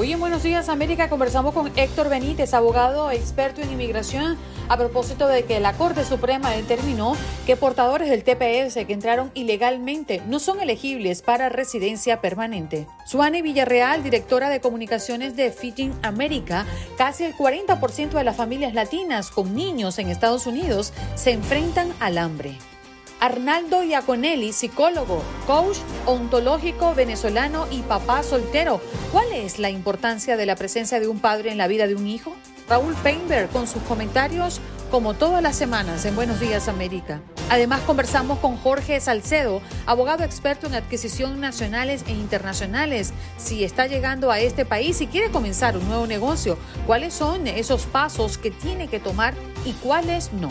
Hoy en Buenos Días América conversamos con Héctor Benítez, abogado experto en inmigración, a propósito de que la Corte Suprema determinó que portadores del TPS que entraron ilegalmente no son elegibles para residencia permanente. Suane Villarreal, directora de comunicaciones de Fitting América, casi el 40% de las familias latinas con niños en Estados Unidos se enfrentan al hambre. Arnaldo Iaconelli, psicólogo, coach ontológico venezolano y papá soltero. ¿Cuál es la importancia de la presencia de un padre en la vida de un hijo? Raúl Painberg con sus comentarios como todas las semanas en Buenos Días América. Además conversamos con Jorge Salcedo, abogado experto en adquisición nacionales e internacionales. Si está llegando a este país y quiere comenzar un nuevo negocio, ¿cuáles son esos pasos que tiene que tomar y cuáles no?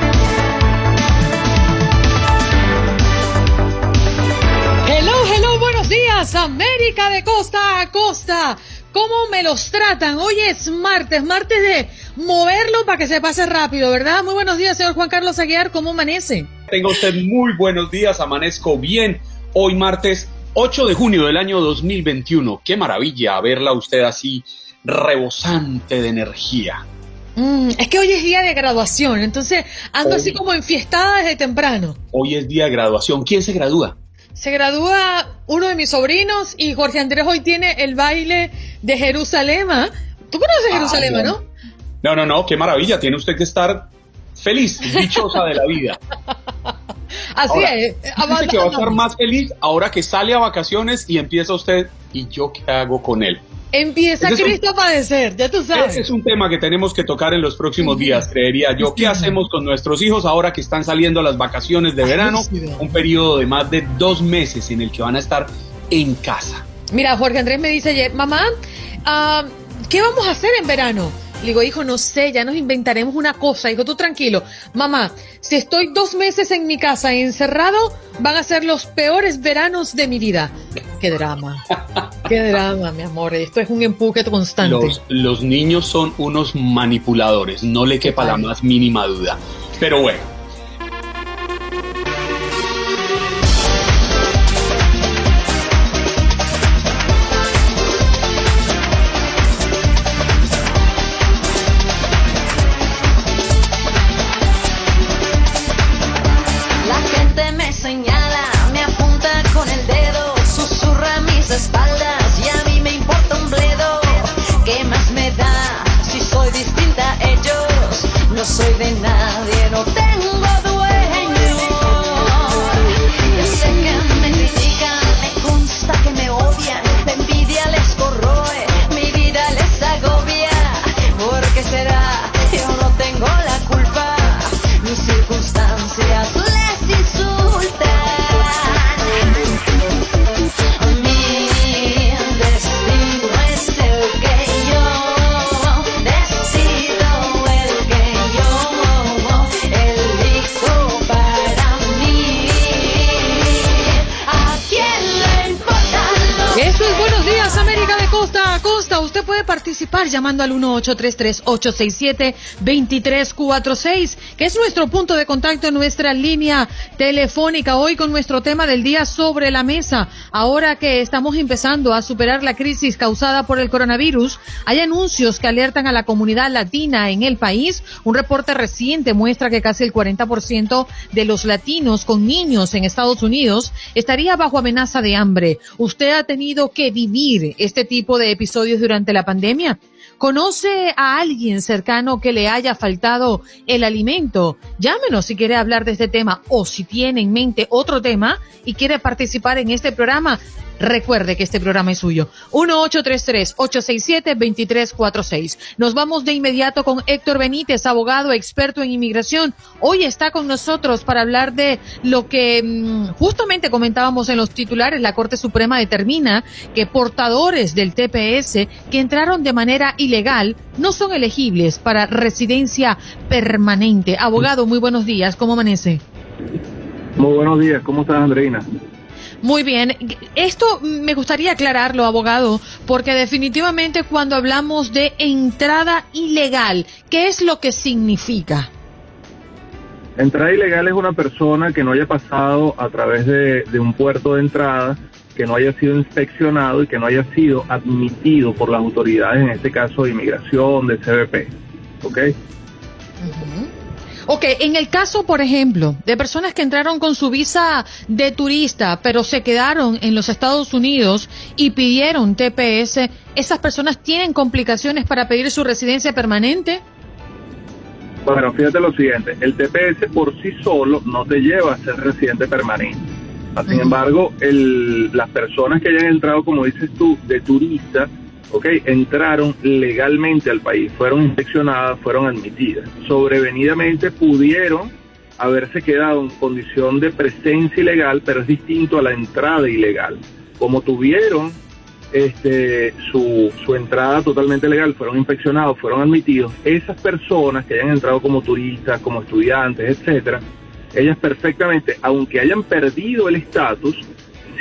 Hello, buenos días, América de costa a costa. ¿Cómo me los tratan? Hoy es martes, martes de moverlo para que se pase rápido, ¿verdad? Muy buenos días, señor Juan Carlos Aguiar, ¿cómo amanece? Tenga usted muy buenos días, amanezco bien. Hoy martes 8 de junio del año 2021. Qué maravilla verla usted así rebosante de energía. Mm, es que hoy es día de graduación, entonces ando Hoy- así como enfiestada desde temprano. Hoy es día de graduación. ¿Quién se gradúa? Se gradúa uno de mis sobrinos y Jorge Andrés hoy tiene el baile de Jerusalén. ¿ah? ¿Tú conoces Ah, Jerusalén, bueno. no? No, no, no, qué maravilla. Tiene usted que estar feliz, dichosa de la vida. Así Ahora, es. Dice que va a estar más feliz ahora que sale a vacaciones y empieza usted. ¿Y yo qué hago con él? Empieza Cristo a padecer, ya tú sabes. Ese es un tema que tenemos que tocar en los próximos días, creería yo. ¿Qué hacemos con nuestros hijos ahora que están saliendo las vacaciones de verano? Un periodo de más de dos meses en el que van a estar en casa. Mira, Jorge Andrés me dice ayer, mamá, ah, ¿qué vamos a hacer en verano? Le digo, hijo, no sé, ya nos inventaremos una cosa. Dijo, tú tranquilo. Mamá, si estoy dos meses en mi casa encerrado, van a ser los peores veranos de mi vida. Qué drama. Qué drama, mi amor. Esto es un empuje constante. Los, los niños son unos manipuladores, no le quepa la más mínima duda. Pero bueno, llamando al 1833-867-2346, que es nuestro punto de contacto en nuestra línea telefónica. Hoy con nuestro tema del día sobre la mesa. Ahora que estamos empezando a superar la crisis causada por el coronavirus, hay anuncios que alertan a la comunidad latina en el país. Un reporte reciente muestra que casi el 40% de los latinos con niños en Estados Unidos estaría bajo amenaza de hambre. ¿Usted ha tenido que vivir este tipo de episodios durante la pandemia? ¿Conoce a alguien cercano que le haya faltado el alimento? Llámenos si quiere hablar de este tema o si tiene en mente otro tema y quiere participar en este programa. Recuerde que este programa es suyo. 1833-867-2346. Nos vamos de inmediato con Héctor Benítez, abogado experto en inmigración. Hoy está con nosotros para hablar de lo que mm, justamente comentábamos en los titulares. La Corte Suprema determina que portadores del TPS que entraron de manera ilegal no son elegibles para residencia permanente. Abogado, muy buenos días. ¿Cómo amanece? Muy buenos días. ¿Cómo estás, Andreina? Muy bien. Esto me gustaría aclararlo, abogado, porque definitivamente cuando hablamos de entrada ilegal, ¿qué es lo que significa? Entrada ilegal es una persona que no haya pasado a través de, un puerto de entrada, que no haya sido inspeccionado y que no haya sido admitido por las autoridades, en este caso de inmigración, de CBP. ¿Ok? Ok, en el caso, por ejemplo, de personas que entraron con su visa de turista, pero se quedaron en los Estados Unidos y pidieron TPS, ¿esas personas tienen complicaciones para pedir su residencia permanente? Bueno, fíjate lo siguiente, el TPS por sí solo no te lleva a ser residente permanente. Sin embargo, el, las personas que hayan entrado, como dices tú, de turista, ¿ok? Entraron legalmente al país, fueron inspeccionadas, fueron admitidas. Sobrevenidamente pudieron haberse quedado en condición de presencia ilegal, pero es distinto a la entrada ilegal. Como tuvieron este, su, su entrada totalmente legal, fueron inspeccionados, fueron admitidos, esas personas que hayan entrado como turistas, como estudiantes, etcétera, ellas perfectamente, aunque hayan perdido el estatus,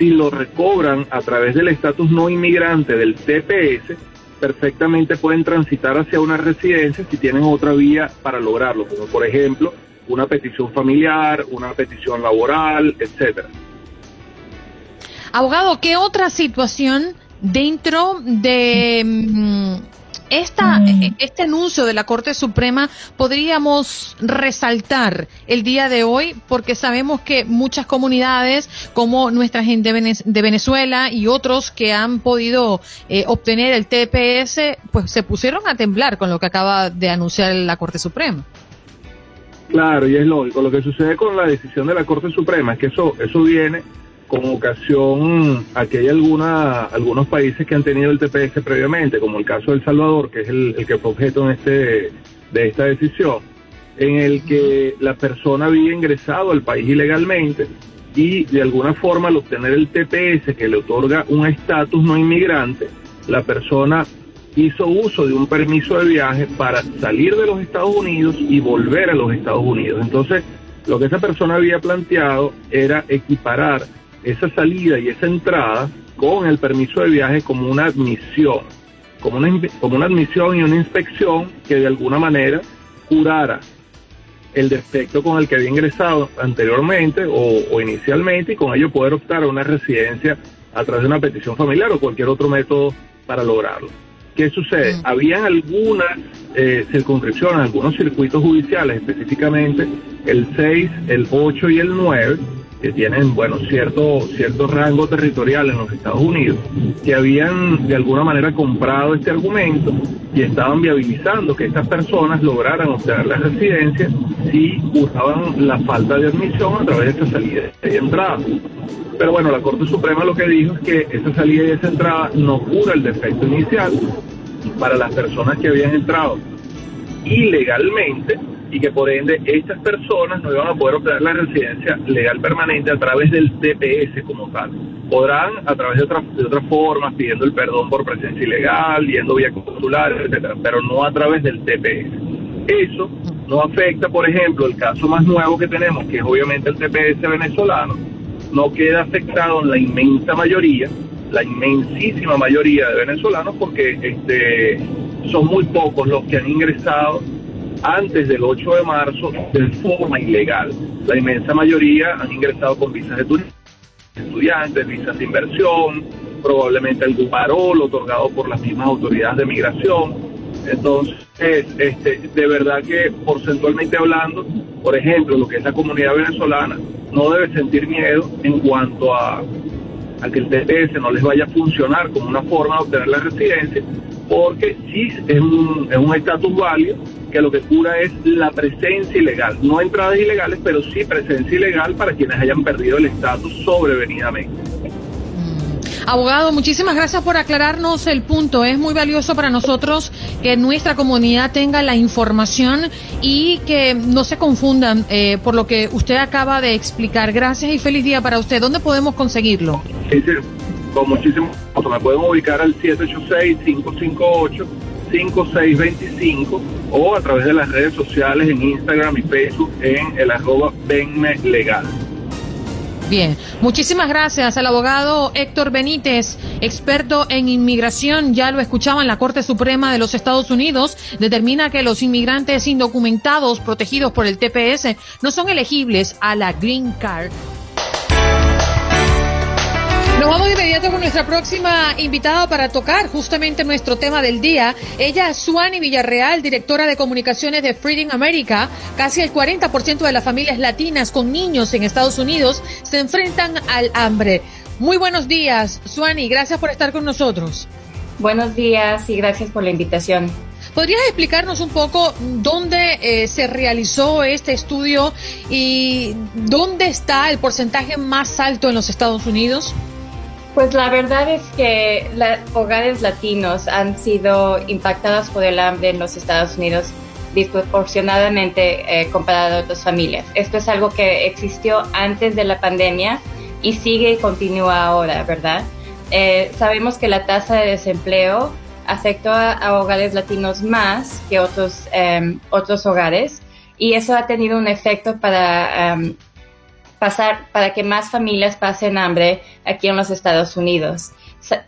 si lo recobran a través del estatus no inmigrante del TPS, perfectamente pueden transitar hacia una residencia si tienen otra vía para lograrlo, como por ejemplo una petición familiar, una petición laboral, etcétera. Abogado, ¿qué otra situación dentro de mm, esta, mm. e, este anuncio de la Corte Suprema podríamos resaltar el día de hoy porque sabemos que muchas comunidades como nuestra gente de Venezuela y otros que han podido eh, obtener el TPS pues se pusieron a temblar con lo que acaba de anunciar la Corte Suprema. Claro, y es lógico. Lo que sucede con la decisión de la Corte Suprema es que eso, eso viene con ocasión aquí hay alguna, algunos países que han tenido el TPS previamente, como el caso de El Salvador, que es el, que fue objeto en este, de esta decisión, en el que la persona había ingresado al país ilegalmente y de alguna forma al obtener el TPS que le otorga un estatus no inmigrante, la persona hizo uso de un permiso de viaje para salir de los Estados Unidos y volver a los Estados Unidos. Entonces, lo que esa persona había planteado era equiparar esa salida y esa entrada con el permiso de viaje como una admisión, como una, como una admisión y una inspección que de alguna manera curara el defecto con el que había ingresado anteriormente o, inicialmente y con ello poder optar a una residencia a través de una petición familiar o cualquier otro método para lograrlo. ¿Qué sucede? Mm. Habían algunas eh, circunscripciones, algunos circuitos judiciales, específicamente el 6, el 8 y el 9, que tienen, bueno, cierto, cierto rango territorial en los Estados Unidos, que habían de alguna manera comprado este argumento y estaban viabilizando que estas personas lograran obtener la residencia si usaban la falta de admisión a través de esta salida y entrada. Pero bueno, la Corte Suprema lo que dijo es que esa salida y esa entrada no cura el defecto inicial para las personas que habían entrado ilegalmente y que por ende estas personas no iban a poder obtener la residencia legal permanente a través del TPS como tal. Podrán a través de, de otras formas, pidiendo el perdón por presencia ilegal, yendo vía consular, etcétera, pero no a través del TPS. Eso no afecta, por ejemplo, el caso más nuevo que tenemos, que es obviamente el TPS venezolano, no queda afectado en la inmensa mayoría la inmensísima mayoría de venezolanos porque este, son muy pocos los que han ingresado antes del 8 de marzo de forma ilegal. La inmensa mayoría han ingresado con visas de estudiantes, visas de inversión, probablemente algún parol otorgado por las mismas autoridades de migración. Entonces, este, de verdad que porcentualmente hablando, por ejemplo, lo que es la comunidad venezolana, no debe sentir miedo en cuanto a, a que el TPS no les vaya a funcionar como una forma de obtener la residencia, porque sí es un es un estatus válido que lo que cura es la presencia ilegal, no entradas ilegales, pero sí presencia ilegal para quienes hayan perdido el estatus sobrevenidamente. Abogado, muchísimas gracias por aclararnos el punto. Es muy valioso para nosotros que nuestra comunidad tenga la información y que no se confundan eh, por lo que usted acaba de explicar. Gracias y feliz día para usted. ¿Dónde podemos conseguirlo? Sí, sí, con muchísimo gusto. Me pueden ubicar al 786-558-5625 o a través de las redes sociales en Instagram y Facebook en el arroba Venme Legal. Bien, muchísimas gracias al abogado Héctor Benítez, experto en inmigración. Ya lo escuchaban, la Corte Suprema de los Estados Unidos determina que los inmigrantes indocumentados protegidos por el TPS no son elegibles a la Green Card. Nos vamos de inmediato con nuestra próxima invitada para tocar justamente nuestro tema del día. Ella es Suani Villarreal, directora de comunicaciones de Freedom America. Casi el 40% de las familias latinas con niños en Estados Unidos se enfrentan al hambre. Muy buenos días, Suani. Gracias por estar con nosotros. Buenos días y gracias por la invitación. ¿Podrías explicarnos un poco dónde eh, se realizó este estudio y dónde está el porcentaje más alto en los Estados Unidos? Pues la verdad es que los hogares latinos han sido impactados por el hambre en los Estados Unidos desproporcionadamente eh, comparado a otras familias. Esto es algo que existió antes de la pandemia y sigue y continúa ahora, ¿verdad? Eh, sabemos que la tasa de desempleo afectó a, hogares latinos más que otros, em, otros hogares y eso ha tenido un efecto para em, pasar, para que más familias pasen hambre aquí en los Estados Unidos.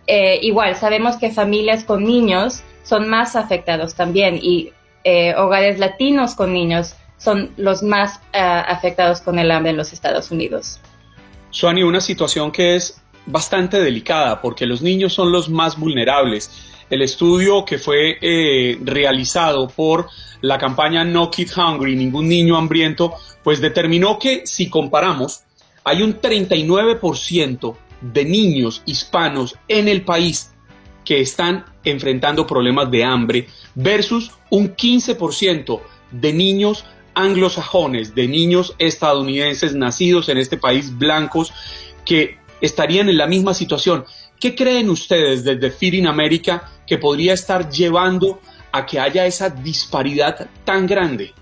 Eh, igual, sabemos que familias con niños son más afectados también y eh, hogares latinos con niños son los más eh, afectados con el hambre en los Estados Unidos. Suani, una situación que es bastante delicada porque los niños son los más vulnerables. El estudio que fue realizado por la campaña No Kid Hungry, ningún niño hambriento, pues determinó que si comparamos, hay un 39% de niños hispanos en el país que están enfrentando problemas de hambre versus un 15% de niños anglosajones, de niños estadounidenses nacidos en este país blancos que estarían en la misma situación. ¿Qué creen ustedes desde Feeding America que podría estar llevando a que haya esa disparidad tan grande?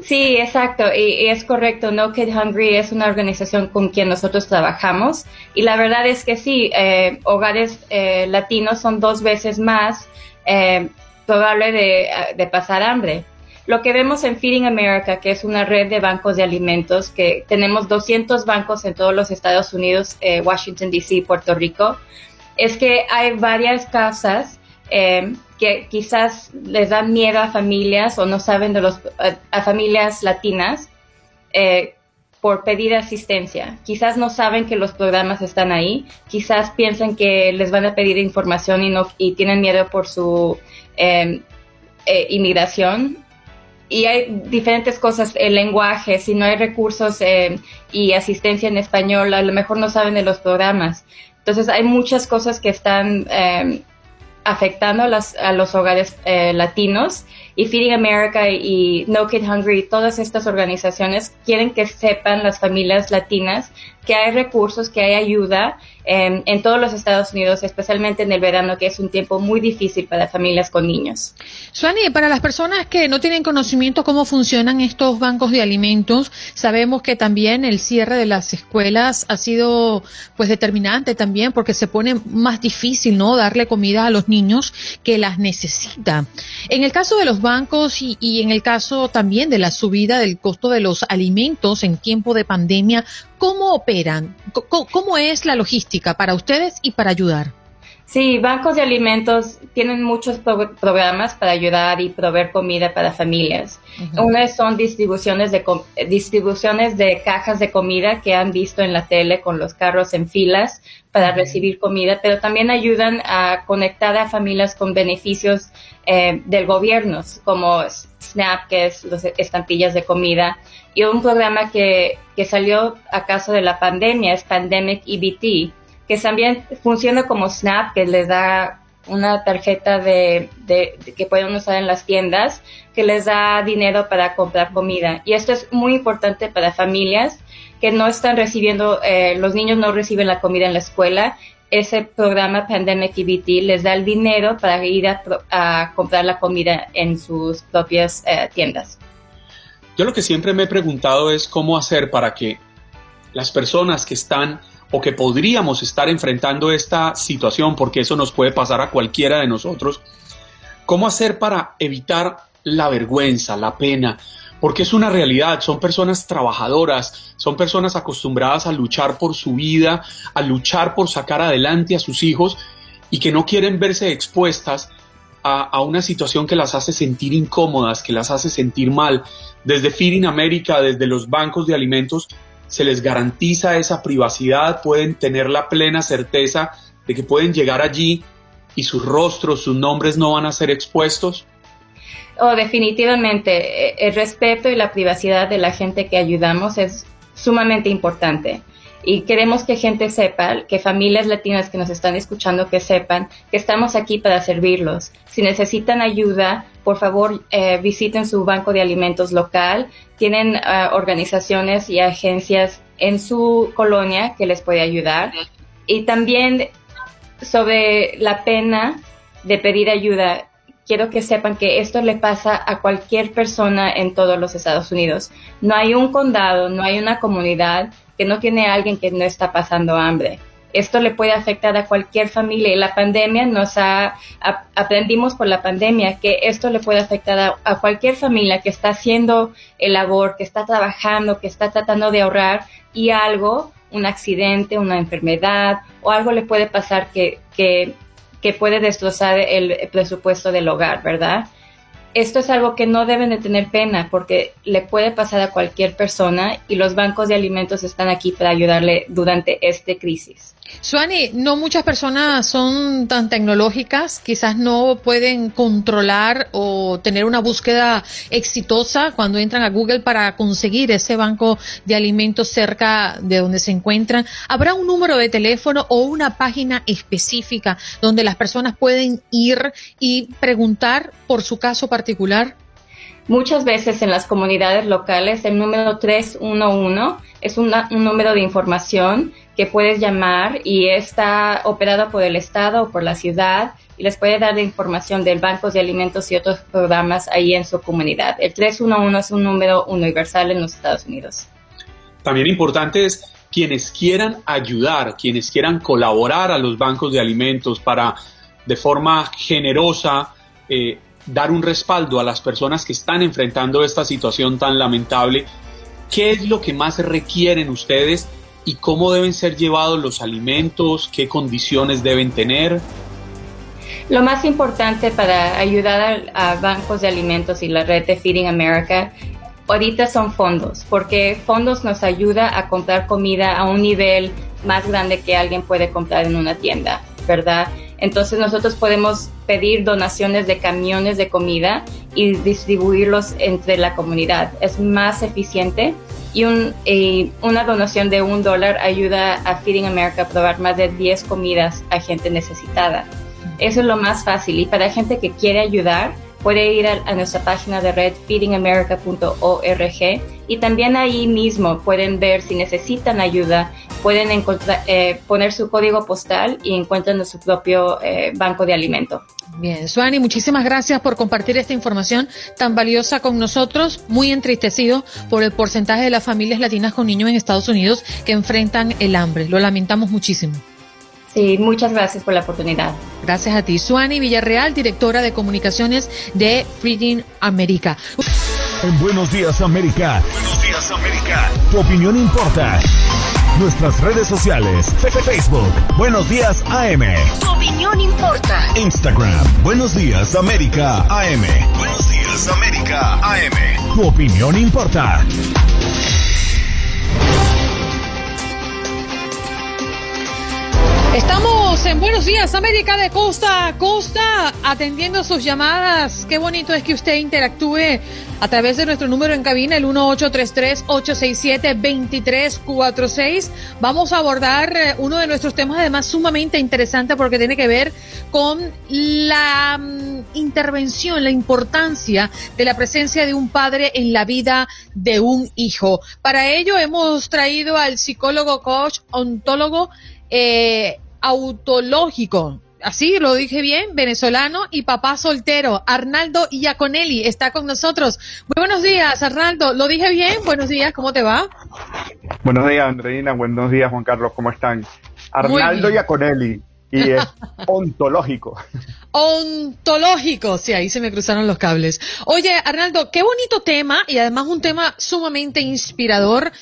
Sí, exacto, y, es correcto. No Kid Hungry es una organización con quien nosotros trabajamos y la verdad es que sí, eh, hogares eh, latinos son dos veces más eh, probable de, de, pasar hambre. Lo que vemos en Feeding America, que es una red de bancos de alimentos, que tenemos 200 bancos en todos los Estados Unidos, Washington, D.C., Puerto Rico, es que hay varias causas que quizás les dan miedo a familias o no saben de los a, familias latinas eh, por pedir asistencia. Quizás no saben que los programas están ahí, quizás piensan que les van a pedir información y no y tienen miedo por su eh, inmigración. Y hay diferentes cosas, el lenguaje, si no hay recursos em, y asistencia en español, a lo mejor no saben de los programas. Entonces hay muchas cosas que están em, afectando a, a los hogares eh, latinos y Feeding America y No Kid Hungry, todas estas organizaciones quieren que sepan las familias latinas que hay recursos, que hay ayuda en todos los Estados Unidos, especialmente en el verano, que es un tiempo muy difícil para familias con niños. Suani, para las personas que no tienen conocimiento cómo funcionan estos bancos de alimentos, sabemos que también el cierre de las escuelas ha sido pues determinante también porque se pone más difícil, ¿no? Darle comida a los niños que las necesitan. En el caso de los bancos y, y en el caso también de la subida del costo de los alimentos en tiempo de pandemia, ¿cómo opera operan? ¿Cómo es la logística para ustedes y para ayudar? Sí, bancos de alimentos tienen muchos programas para ayudar y proveer comida para familias. Una son distribuciones de, distribuciones de cajas de comida que han visto en la tele con los carros en filas para recibir comida, pero también ayudan a conectar a familias con beneficios eh, del gobierno, como SNAP, que es las estampillas de comida, y un programa que, que salió a caso de la pandemia es Pandemic EBT, que también funciona como Snap, que les da una tarjeta de, que pueden usar en las tiendas, que les da dinero para comprar comida. Y esto es muy importante para familias que no están recibiendo, eh, los niños no reciben la comida en la escuela. Ese programa Pandemic EBT les da el dinero para ir a, comprar la comida en sus propias eh, tiendas. Yo lo que siempre me he preguntado es cómo hacer para que las personas que están o que podríamos estar enfrentando esta situación, porque eso nos puede pasar a cualquiera de nosotros, ¿cómo hacer para evitar la vergüenza, la pena? Porque es una realidad, son personas trabajadoras, son personas acostumbradas a luchar por su vida, a luchar por sacar adelante a sus hijos y que no quieren verse expuestas a, una situación que las hace sentir incómodas, que las hace sentir mal. Desde Feeding America, desde los bancos de alimentos, se les garantiza esa privacidad, pueden tener la plena certeza de que pueden llegar allí y sus rostros, sus nombres no van a ser expuestos? Oh, definitivamente, eh, el respeto y la privacidad de la gente que ayudamos es sumamente importante. Y queremos que gente sepa, que familias latinas que nos están escuchando, que sepan que estamos aquí para servirlos. Si necesitan ayuda, por favor eh, visiten su banco de alimentos local. Tienen ah, organizaciones y agencias en su colonia que les puede ayudar. Y también sobre la pena de pedir ayuda, quiero que sepan que esto le pasa a cualquier persona en todos los Estados Unidos. No hay un condado, no hay una comunidad que no tiene a alguien que no está pasando hambre. Esto le puede afectar a cualquier familia la pandemia nos ha, aprendimos por la pandemia que esto le puede afectar a, a, cualquier familia que está haciendo el labor, que está trabajando, que está tratando de ahorrar y algo, un accidente, una enfermedad o algo le puede pasar que, que, que puede destrozar el presupuesto del hogar, ¿verdad? esto es algo que no deben de tener pena porque le puede pasar a cualquier persona y los bancos de alimentos están aquí para ayudarle durante esta crisis. Suani, no muchas personas son tan tecnológicas, quizás no pueden controlar o tener una búsqueda exitosa cuando entran a Google para conseguir ese banco de alimentos cerca de donde se encuentran. ¿Habrá un número de teléfono o una página específica donde las personas pueden ir y preguntar por su caso particular? Muchas veces en las comunidades locales el número 311 es un número de información que puedes llamar y está operado por el Estado o por la ciudad y les puede dar información del Banco de Alimentos y otros programas ahí en su comunidad. El 311 es un número universal en los Estados Unidos. También importante es quienes quieran ayudar, quienes quieran colaborar a los bancos de alimentos para de forma generosa eh, dar un respaldo a las personas que están enfrentando esta situación tan lamentable. ¿Qué es lo que más requieren ustedes y cómo deben ser llevados los alimentos? ¿Qué condiciones deben tener? Lo más importante para ayudar a, bancos de alimentos y la red de Feeding America ahorita son fondos, porque fondos nos ayuda a comprar comida a un nivel más grande que alguien puede comprar en una tienda, ¿verdad? Entonces nosotros podemos pedir donaciones de camiones de comida y distribuirlos entre la comunidad. Es más eficiente y, un, una donación de un dólar ayuda a Feeding America a probar más de 10 comidas a gente necesitada. Eso es lo más fácil y para gente que quiere ayudar puede ir a, nuestra página de red feedingamerica.org y también ahí mismo pueden ver si necesitan ayuda, pueden encontrar, eh, poner su código postal y encuentran su propio eh, banco de alimento. Bien, Suani, muchísimas gracias por compartir esta información tan valiosa con nosotros. Muy entristecido por el porcentaje de las familias latinas con niños en Estados Unidos que enfrentan el hambre. Lo lamentamos muchísimo. Sí, muchas gracias por la oportunidad. Gracias a ti. Suani Villarreal, directora de comunicaciones de Freedom America. En Buenos Días América. Buenos Días América. Tu opinión importa. Nuestras redes sociales. Facebook. Buenos días AM. Tu opinión importa. Instagram. Buenos días América AM. Buenos días América AM. Tu opinión importa. Estamos en Buenos Días, América de Costa a Costa, atendiendo sus llamadas. Qué bonito es que usted interactúe a través de nuestro número en cabina, el 1833-867-2346. Vamos a abordar eh, uno de nuestros temas, además sumamente interesante, porque tiene que ver con la mm, intervención, la importancia de la presencia de un padre en la vida de un hijo. Para ello hemos traído al psicólogo, coach, ontólogo, eh, autológico, así lo dije bien, venezolano y papá soltero, Arnaldo Iaconelli está con nosotros. Muy buenos días, Arnaldo, lo dije bien, buenos días, ¿cómo te va? Buenos días, Andreina, buenos días, Juan Carlos, ¿cómo están? Arnaldo. Iaconelli y es ontológico. Ontológico, sí, ahí se me cruzaron los cables. Oye, Arnaldo, qué bonito tema y además un tema sumamente inspirador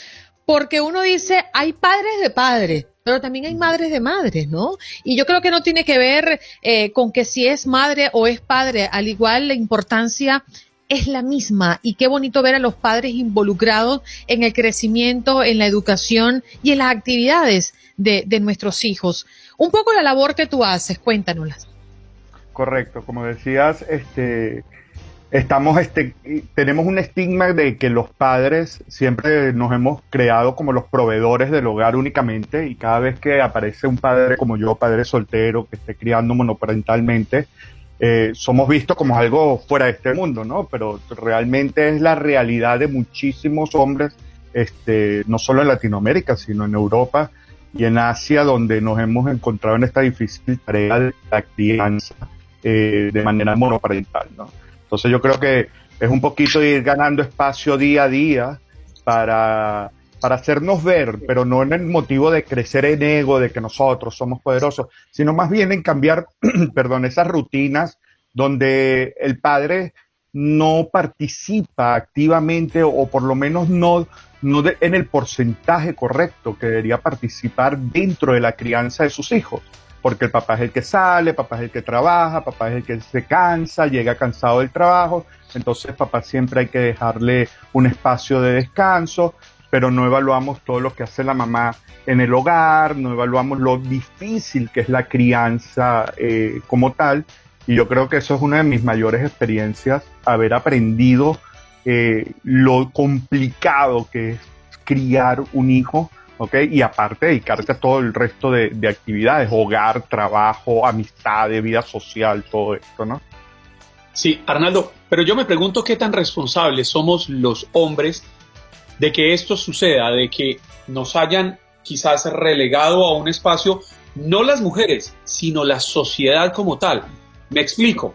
porque uno dice, hay padres de padres, pero también hay madres de madres, ¿no? Y yo creo que no tiene que ver eh, con que si es madre o es padre, al igual la importancia es la misma y qué bonito ver a los padres involucrados en el crecimiento, en la educación y en las actividades de, de nuestros hijos. Un poco la labor que tú haces, cuéntanoslas. Correcto, como decías, este, estamos, este, tenemos un estigma de que los padres siempre nos hemos creado como los proveedores del hogar únicamente y cada vez que aparece un padre como yo, padre soltero, que esté criando monoparentalmente, eh, somos vistos como algo fuera de este mundo, ¿no? Pero realmente es la realidad de muchísimos hombres, este, no solo en Latinoamérica, sino en Europa y en Asia, donde nos hemos encontrado en esta difícil tarea de la crianza eh, de manera monoparental, ¿no? Entonces yo creo que es un poquito ir ganando espacio día a día para, para hacernos ver, pero no en el motivo de crecer en ego, de que nosotros somos poderosos, sino más bien en cambiar, perdón, esas rutinas donde el padre no participa activamente o por lo menos no, no de- en el porcentaje correcto que debería participar dentro de la crianza de sus hijos. Porque el papá es el que sale, papá es el que trabaja, papá es el que se cansa, llega cansado del trabajo, entonces papá siempre hay que dejarle un espacio de descanso, pero no evaluamos todo lo que hace la mamá en el hogar, no evaluamos lo difícil que es la crianza eh, como tal, y yo creo que eso es una de mis mayores experiencias, haber aprendido eh, lo complicado que es criar un hijo, ¿ok? Y aparte dedicarte a todo el resto de, de actividades, hogar, trabajo, amistades, vida social, todo esto, ¿no? Sí, Arnaldo, pero yo me pregunto qué tan responsables somos los hombres de que esto suceda, de que nos hayan quizás relegado a un espacio, no las mujeres, sino la sociedad como tal. Me explico.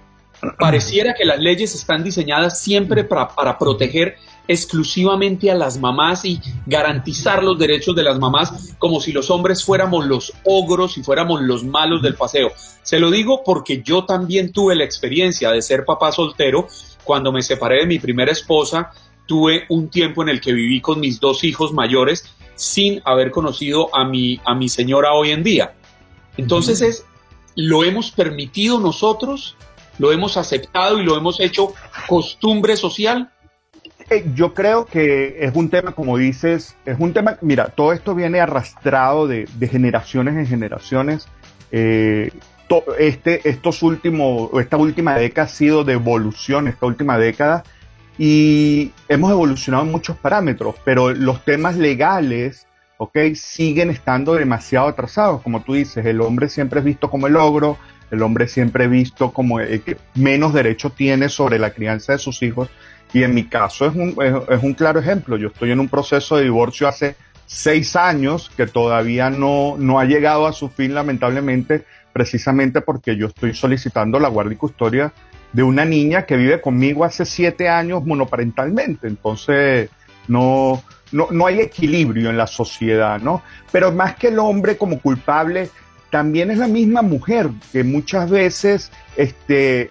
Pareciera que las leyes están diseñadas siempre para, para proteger exclusivamente a las mamás y garantizar los derechos de las mamás como si los hombres fuéramos los ogros y fuéramos los malos del paseo. Se lo digo porque yo también tuve la experiencia de ser papá soltero. Cuando me separé de mi primera esposa, tuve un tiempo en el que viví con mis dos hijos mayores sin haber conocido a mi, a mi señora hoy en día. Entonces es, lo hemos permitido nosotros, lo hemos aceptado y lo hemos hecho costumbre social. Yo creo que es un tema, como dices, es un tema, mira, todo esto viene arrastrado de, generaciones en generaciones. Eh, este, estos últimos, esta última década ha sido de evolución, esta última década, y hemos evolucionado en muchos parámetros, pero los temas legales, ok, siguen estando demasiado atrasados. Como tú dices, el hombre siempre es visto como el ogro, el hombre siempre es visto como el que menos derecho tiene sobre la crianza de sus hijos. Y en mi caso es un, es, un claro ejemplo. Yo estoy en un proceso de divorcio hace seis años que todavía no, no ha llegado a su fin, lamentablemente, precisamente porque yo estoy solicitando la guardia y custodia de una niña que vive conmigo hace siete años monoparentalmente. Entonces, no, no, no hay equilibrio en la sociedad, ¿no? Pero más que el hombre como culpable, también es la misma mujer que muchas veces este,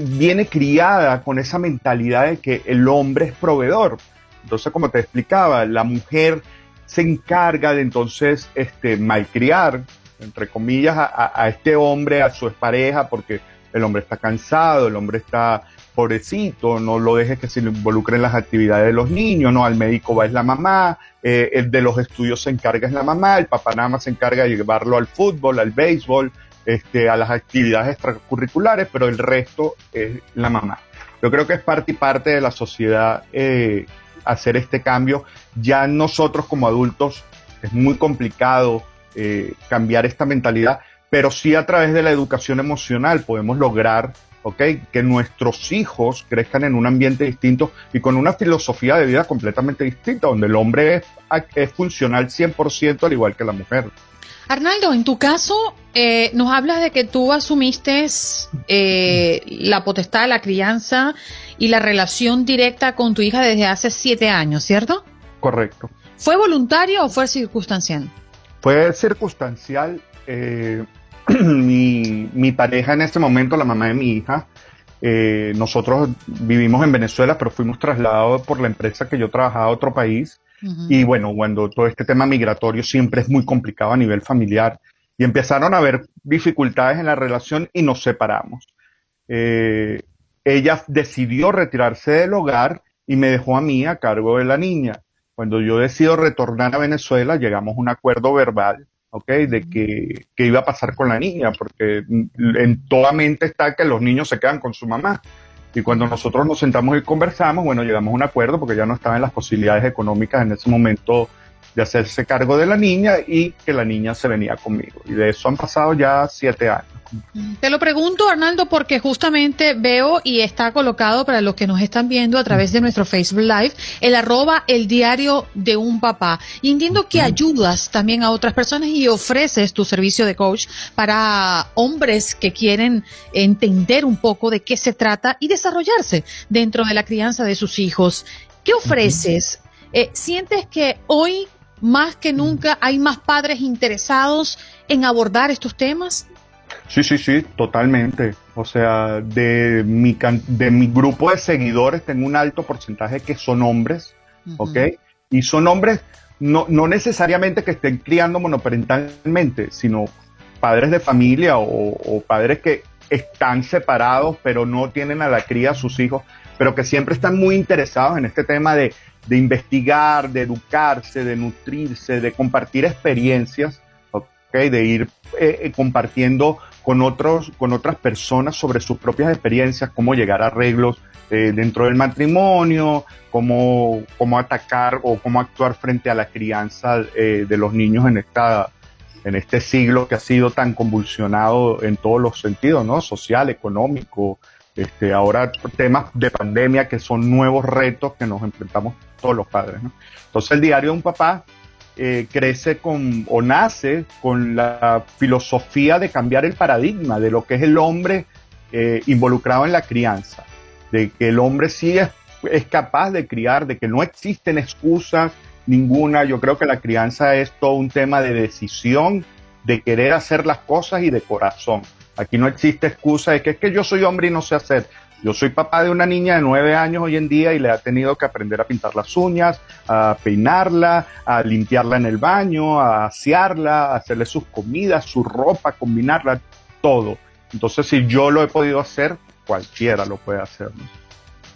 viene criada con esa mentalidad de que el hombre es proveedor. Entonces, como te explicaba, la mujer se encarga de entonces este, malcriar, entre comillas, a, a este hombre, a su pareja, porque el hombre está cansado, el hombre está pobrecito, no lo dejes que se involucre en las actividades de los niños, no, al médico va es la mamá, eh, el de los estudios se encarga es la mamá, el papá nada más se encarga de llevarlo al fútbol, al béisbol, este, a las actividades extracurriculares, pero el resto es la mamá. Yo creo que es parte y parte de la sociedad eh, hacer este cambio. Ya nosotros como adultos es muy complicado eh, cambiar esta mentalidad, pero sí a través de la educación emocional podemos lograr que nuestros hijos crezcan en un ambiente distinto y con una filosofía de vida completamente distinta, donde el hombre es, es funcional 100% al igual que la mujer. Arnaldo, en tu caso, eh, nos hablas de que tú asumiste eh, la potestad, la crianza y la relación directa con tu hija desde hace siete años, ¿cierto? Correcto. ¿Fue voluntario o fue circunstancial? Fue circunstancial. Eh, mi, mi, pareja en este momento, la mamá de mi hija, eh, nosotros vivimos en Venezuela, pero fuimos trasladados por la empresa que yo trabajaba a otro país. Y bueno, cuando todo este tema migratorio siempre es muy complicado a nivel familiar. Y empezaron a haber dificultades en la relación y nos separamos. Eh, ella decidió retirarse del hogar y me dejó a mí a cargo de la niña. Cuando yo decido retornar a Venezuela, llegamos a un acuerdo verbal ¿ok? De que, que, iba a pasar con la niña, porque en toda mente está que los niños se quedan con su mamá. Y cuando nosotros nos sentamos y conversamos, bueno, llegamos a un acuerdo porque ya no estaban las posibilidades económicas en ese momento de hacerse cargo de la niña y que la niña se venía conmigo. Y de eso han pasado ya siete años. Te lo pregunto, Arnaldo, porque justamente veo y está colocado para los que nos están viendo a través de nuestro Facebook Live, el arroba el diario de un papá. Y entiendo que ayudas también a otras personas y ofreces tu servicio de coach para hombres que quieren entender un poco de qué se trata y desarrollarse dentro de la crianza de sus hijos. ¿Qué ofreces? Eh, ¿Sientes que hoy más que nunca hay más padres interesados en abordar estos temas? Sí, sí, sí, totalmente. O sea, de mi, de mi grupo de seguidores tengo un alto porcentaje que son hombres, ¿ok? Y son hombres no, no necesariamente que estén criando monoparentalmente, sino padres de familia o, padres que están separados pero no tienen a la cría a sus hijos, pero que siempre están muy interesados en este tema de, de investigar, de educarse, de nutrirse, de compartir experiencias, ¿ok? De ir eh, eh, compartiendo con, otros, con otras personas sobre sus propias experiencias, cómo llegar a arreglos eh, dentro del matrimonio, cómo, cómo atacar o cómo actuar frente a la crianza de los niños en esta en este siglo que ha sido tan convulsionado en todos los sentidos, ¿no? Social, económico, este, ahora temas de pandemia que son nuevos retos que nos enfrentamos todos los padres. Entonces el diario de un papá eh, crece con o nace con la filosofía de cambiar el paradigma de lo que es el hombre eh, involucrado en la crianza, de que el hombre sí es, es, capaz de criar, de que no existen excusas ninguna. Yo creo que la crianza es todo un tema de decisión, de querer hacer las cosas y de corazón. Aquí no existe excusa de que es que yo soy hombre y no sé hacer. Yo soy papá de una niña de nueve años hoy en día y le ha tenido que aprender a pintar las uñas, a peinarla, a limpiarla en el baño, a asearla, a hacerle sus comidas, su ropa, combinarla, todo. Entonces, si yo lo he podido hacer, cualquiera lo puede hacer.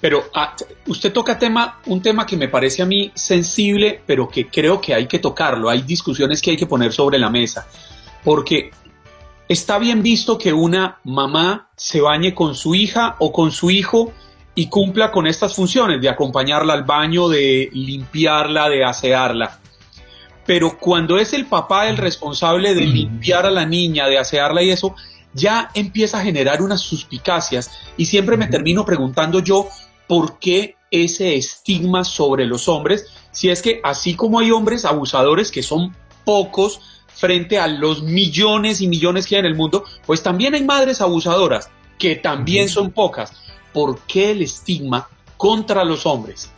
Pero ah, usted toca tema, un tema que me parece a mí sensible, pero que creo que hay que tocarlo. Hay discusiones que hay que poner sobre la mesa. Porque está bien visto que una mamá se bañe con su hija o con su hijo y cumpla con estas funciones de acompañarla al baño, de limpiarla, de asearla. Pero cuando es el papá el responsable de limpiar a la niña, de asearla y eso, ya empieza a generar unas suspicacias. Y siempre me termino preguntando yo por qué ese estigma sobre los hombres, si es que así como hay hombres abusadores que son pocos, frente a los millones y millones que hay en el mundo, pues también hay madres abusadoras, que también son pocas. ¿Por qué el estigma contra los hombres?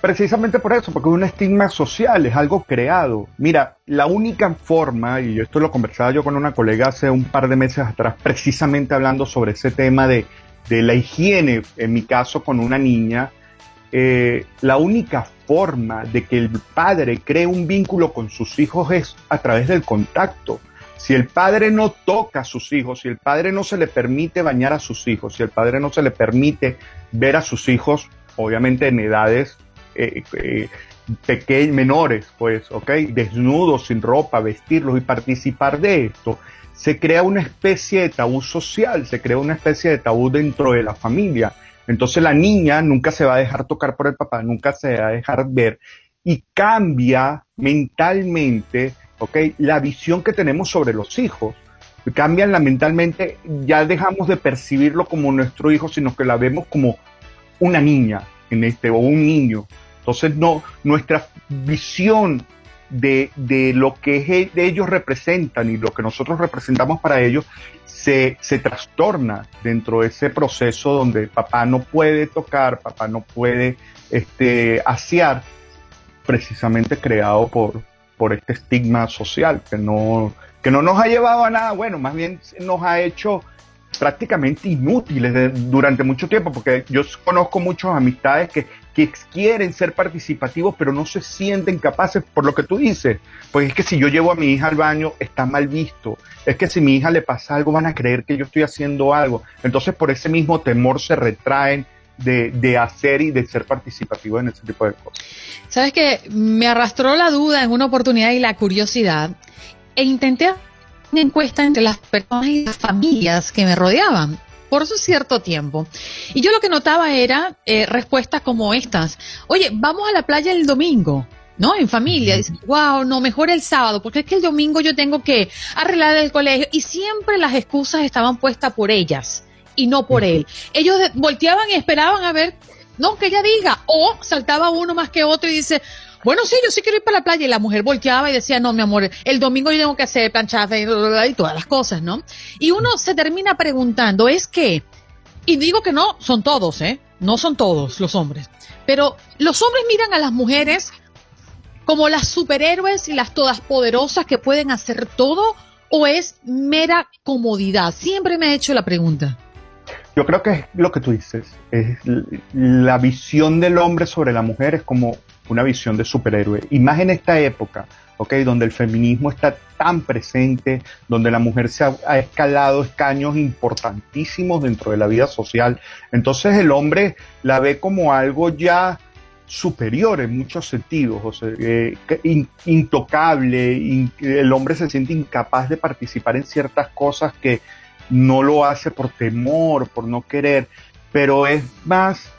Precisamente por eso, porque es un estigma social, es algo creado. Mira, la única forma, y esto lo conversaba yo con una colega hace un par de meses atrás, precisamente hablando sobre ese tema de, de la higiene, en mi caso con una niña, eh, la única forma de que el padre cree un vínculo con sus hijos es a través del contacto. Si el padre no toca a sus hijos, si el padre no se le permite bañar a sus hijos, si el padre no se le permite ver a sus hijos, obviamente en edades eh, eh, menores, pues, ¿ok? Desnudos, sin ropa, vestirlos y participar de esto, se crea una especie de tabú social, se crea una especie de tabú dentro de la familia. Entonces la niña nunca se va a dejar tocar por el papá, nunca se va a dejar ver y cambia mentalmente, ¿ok? La visión que tenemos sobre los hijos. Cambian la mentalmente, ya dejamos de percibirlo como nuestro hijo, sino que la vemos como una niña en este, o un niño. Entonces no, nuestra visión de, de lo que ellos representan y lo que nosotros representamos para ellos se, se trastorna dentro de ese proceso donde papá no puede tocar, papá no puede este, asear, precisamente creado por, por este estigma social que no, que no nos ha llevado a nada. Bueno, más bien nos ha hecho prácticamente inútiles durante mucho tiempo, porque yo conozco muchas amistades que, que quieren ser participativos, pero no se sienten capaces por lo que tú dices. Pues es que si yo llevo a mi hija al baño, está mal visto. Es que si a mi hija le pasa algo, van a creer que yo estoy haciendo algo. Entonces, por ese mismo temor se retraen de, de, hacer y de ser participativo en ese tipo de cosas. Sabes que me arrastró la duda en una oportunidad y la curiosidad e intenté una encuesta entre las personas y las familias que me rodeaban por un cierto tiempo. Y yo lo que notaba era eh, respuestas como estas. Oye, vamos a la playa el domingo. ¿no? En familia. Dicen, wow, no, mejor el sábado, porque es que el domingo yo tengo que arreglar el colegio. Y siempre las excusas estaban puestas por ellas y no por él. Ellos volteaban y esperaban a ver, no, que ella diga. O saltaba uno más que otro y dice, bueno, sí, yo sí quiero ir para la playa. Y la mujer volteaba y decía, no, mi amor, el domingo yo tengo que hacer planchadas y, todas las cosas, ¿no? Y uno se termina preguntando, es que, y digo que no, son todos, ¿eh? No son todos los hombres. Pero los hombres miran a las mujeres como las superhéroes y las todas poderosas que pueden hacer todo o es mera comodidad. Siempre me he hecho la pregunta. Yo creo que es lo que tú dices, es la visión del hombre sobre la mujer es como una visión de superhéroe. Y más en esta época, ¿ok? Donde el feminismo está tan presente, donde la mujer se ha, escalado escaños importantísimos dentro de la vida social. Entonces el hombre la ve como algo ya superior en muchos sentidos, o sea, eh, intocable, el hombre se siente incapaz de participar en ciertas cosas que no lo hace por temor, por no querer, pero es más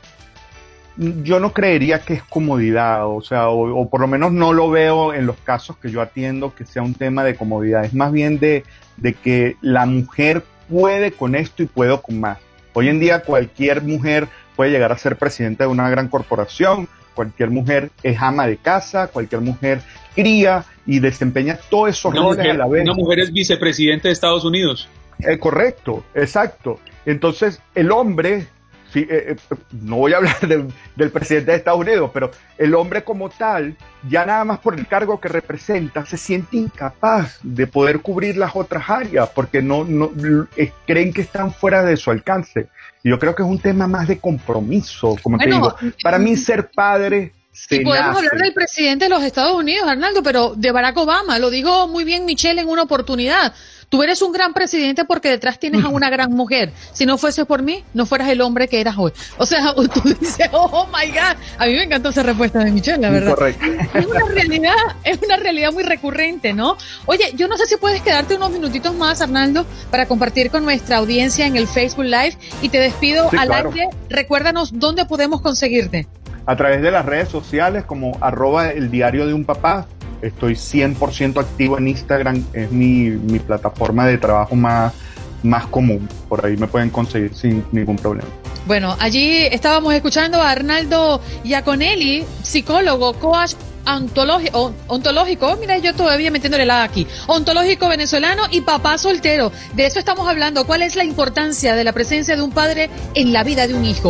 yo no creería que es comodidad, o sea, o, por lo menos no lo veo en los casos que yo atiendo que sea un tema de comodidad, es más bien de, de que la mujer puede con esto y puedo con más. Hoy en día cualquier mujer puede llegar a ser presidenta de una gran corporación, cualquier mujer es ama de casa, cualquier mujer cría y desempeña todos esos roles a la vez. Una mujer es vicepresidente de Estados Unidos. Eh, correcto, exacto. Entonces el hombre eh, eh, no voy a hablar del presidente de Estados Unidos, pero el hombre como tal, ya nada más por el cargo que representa, se siente incapaz de poder cubrir las otras áreas porque no, no creen que están fuera de su alcance. Y yo creo que es un tema más de compromiso, como te digo. Para mí ser padre y podemos hablar del presidente de los Estados Unidos, Arnaldo, pero de Barack Obama. Lo dijo muy bien Michelle en una oportunidad. Tú eres un gran presidente porque detrás tienes a una gran mujer. Si no fuese por mí, no fueras el hombre que eras hoy. O sea, tú dices, oh my God. A mí me encantó esa respuesta de Michelle, la verdad. Correcto. Es una realidad, es una realidad muy recurrente, ¿no? Oye, yo no sé si puedes quedarte unos minutitos más, Arnaldo, para compartir con nuestra audiencia en el Facebook Live y te despido al aire. Recuérdanos dónde podemos conseguirte. A través de las redes sociales como arroba el diario de un papá, Estoy 100% activo en Instagram, es mi, mi plataforma de trabajo más, más común. Por ahí me pueden conseguir sin ningún problema. Bueno, allí estábamos escuchando a Arnaldo Iaconelli, psicólogo, coach ontológico, ontológico, mira yo todavía metiéndole la aquí, ontológico venezolano y papá soltero. De eso estamos hablando. ¿Cuál es la importancia de la presencia de un padre en la vida de un hijo?